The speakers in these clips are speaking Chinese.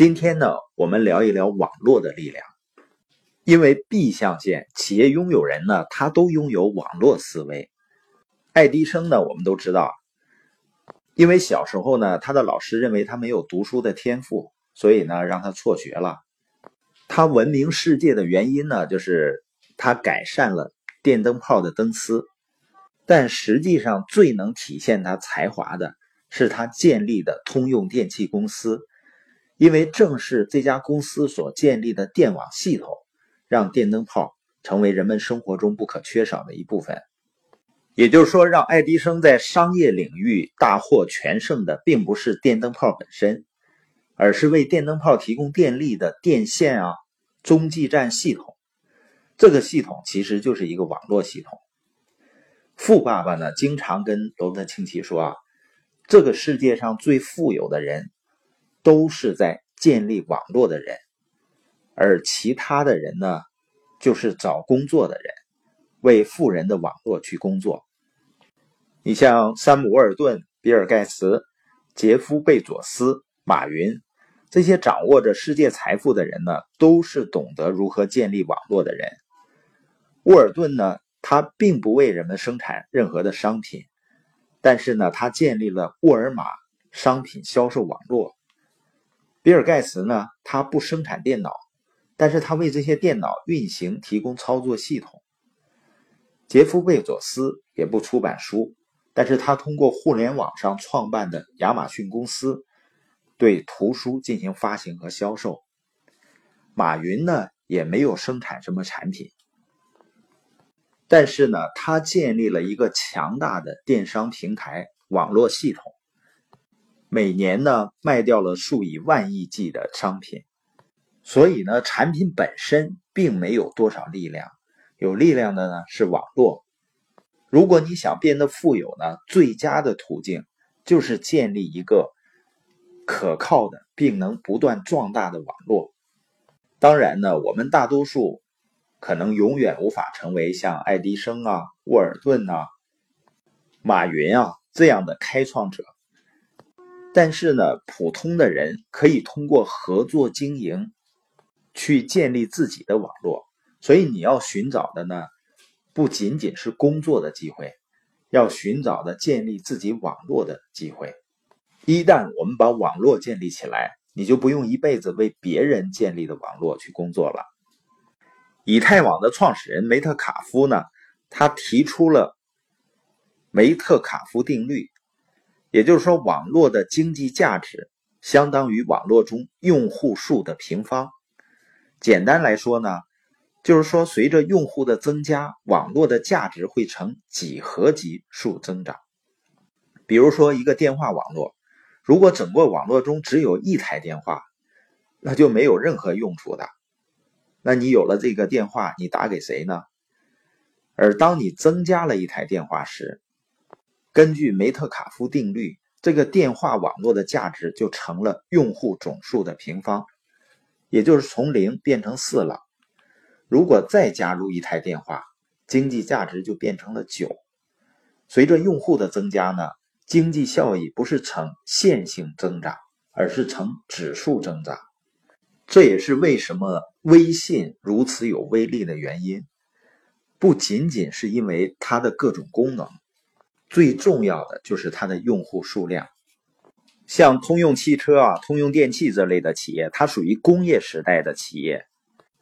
今天呢，我们聊一聊网络的力量。因为 B 象限企业拥有人呢，他都拥有网络思维。爱迪生呢，我们都知道，因为小时候呢，他的老师认为他没有读书的天赋，所以呢，让他辍学了。他闻名世界的原因呢，就是他改善了电灯泡的灯丝。但实际上，最能体现他才华的是他建立的通用电气公司，因为正是这家公司所建立的电网系统。让电灯泡成为人们生活中不可缺少的一部分，也就是说，让爱迪生在商业领域大获全胜的，并不是电灯泡本身，而是为电灯泡提供电力的电线啊、中继站系统。这个系统其实就是一个网络系统。富爸爸呢，经常跟罗伯特清崎说啊，这个世界上最富有的人，都是在建立网络的人。而其他的人呢，就是找工作的人，为富人的网络去工作。你像山姆·沃尔顿、比尔·盖茨、杰夫·贝佐斯、马云这些掌握着世界财富的人呢，都是懂得如何建立网络的人。沃尔顿呢，他并不为人们生产任何的商品，但是呢，他建立了沃尔玛商品销售网络。比尔·盖茨呢，他不生产电脑。但是他为这些电脑运行提供操作系统。杰夫·贝佐斯也不出版书，但是他通过互联网上创办的亚马逊公司，对图书进行发行和销售。马云呢也没有生产什么产品，但是呢他建立了一个强大的电商平台网络系统，每年呢卖掉了数以万亿计的商品。所以呢，产品本身并没有多少力量，有力量的呢是网络。如果你想变得富有呢，最佳的途径就是建立一个可靠的并能不断壮大的网络。当然呢，我们大多数可能永远无法成为像爱迪生啊、沃尔顿啊、马云啊这样的开创者，但是呢，普通的人可以通过合作经营。去建立自己的网络，所以你要寻找的呢，不仅仅是工作的机会，要寻找的建立自己网络的机会。一旦我们把网络建立起来，你就不用一辈子为别人建立的网络去工作了。以太网的创始人梅特卡夫呢，他提出了梅特卡夫定律，也就是说，网络的经济价值相当于网络中用户数的平方。简单来说呢，就是说，随着用户的增加，网络的价值会呈几何级数增长。比如说，一个电话网络，如果整个网络中只有一台电话，那就没有任何用处的。那你有了这个电话，你打给谁呢？而当你增加了一台电话时，根据梅特卡夫定律，这个电话网络的价值就成了用户总数的平方。也就是从零变成四了，如果再加入一台电话，经济价值就变成了九。随着用户的增加呢，经济效益不是呈线性增长，而是呈指数增长。这也是为什么微信如此有威力的原因，不仅仅是因为它的各种功能，最重要的就是它的用户数量。像通用汽车啊、通用电气这类的企业，它属于工业时代的企业，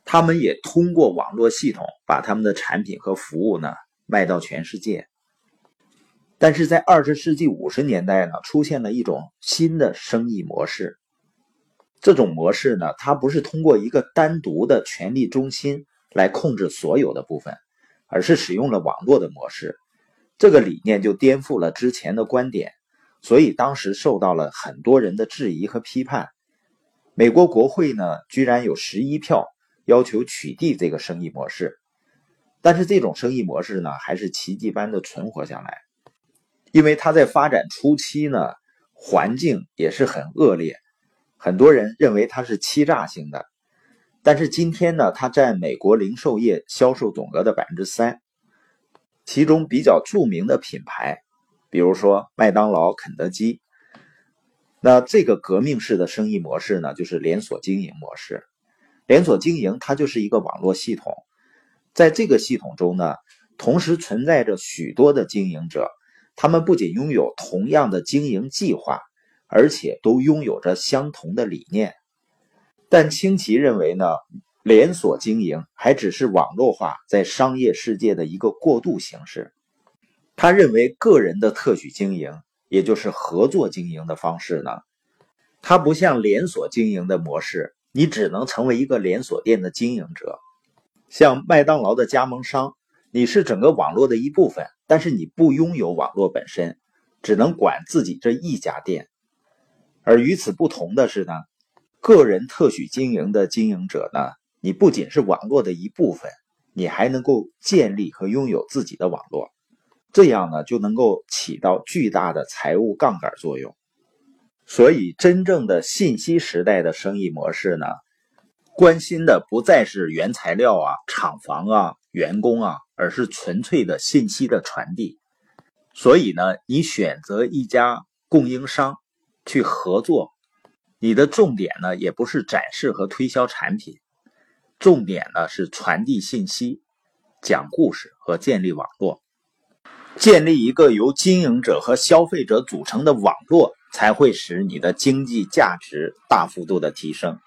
他们也通过网络系统把他们的产品和服务呢卖到全世界。但是在二十世纪五十年代呢，出现了一种新的生意模式。这种模式呢，它不是通过一个单独的权力中心来控制所有的部分，而是使用了网络的模式。这个理念就颠覆了之前的观点。所以当时受到了很多人的质疑和批判。美国国会呢，居然有十一票要求取缔这个生意模式。但是这种生意模式呢，还是奇迹般的存活下来，因为它在发展初期呢，环境也是很恶劣，很多人认为它是欺诈性的。但是今天呢，它占美国零售业销售总额的百分之三，其中比较著名的品牌。比如说麦当劳、肯德基，那这个革命式的生意模式呢，就是连锁经营模式。连锁经营它就是一个网络系统，在这个系统中呢，同时存在着许多的经营者，他们不仅拥有同样的经营计划，而且都拥有着相同的理念。但清奇认为呢，连锁经营还只是网络化在商业世界的一个过渡形式。他认为个人的特许经营。也就是合作经营的方式呢，它不像连锁经营的模式，你只能成为一个连锁店的经营者。像麦当劳的加盟商，你是整个网络的一部分，但是你不拥有网络本身，只能管自己这一家店。而与此不同的是呢，个人特许经营的经营者呢，你不仅是网络的一部分，你还能够建立和拥有自己的网络。这样呢，就能够起到巨大的财务杠杆作用。所以，真正的信息时代的生意模式呢，关心的不再是原材料啊、厂房啊、员工啊，而是纯粹的信息的传递。所以呢，你选择一家供应商去合作，你的重点呢，也不是展示和推销产品，重点呢是传递信息、讲故事和建立网络。建立一个由经营者和消费者组成的网络，才会使你的经济价值大幅度的提升。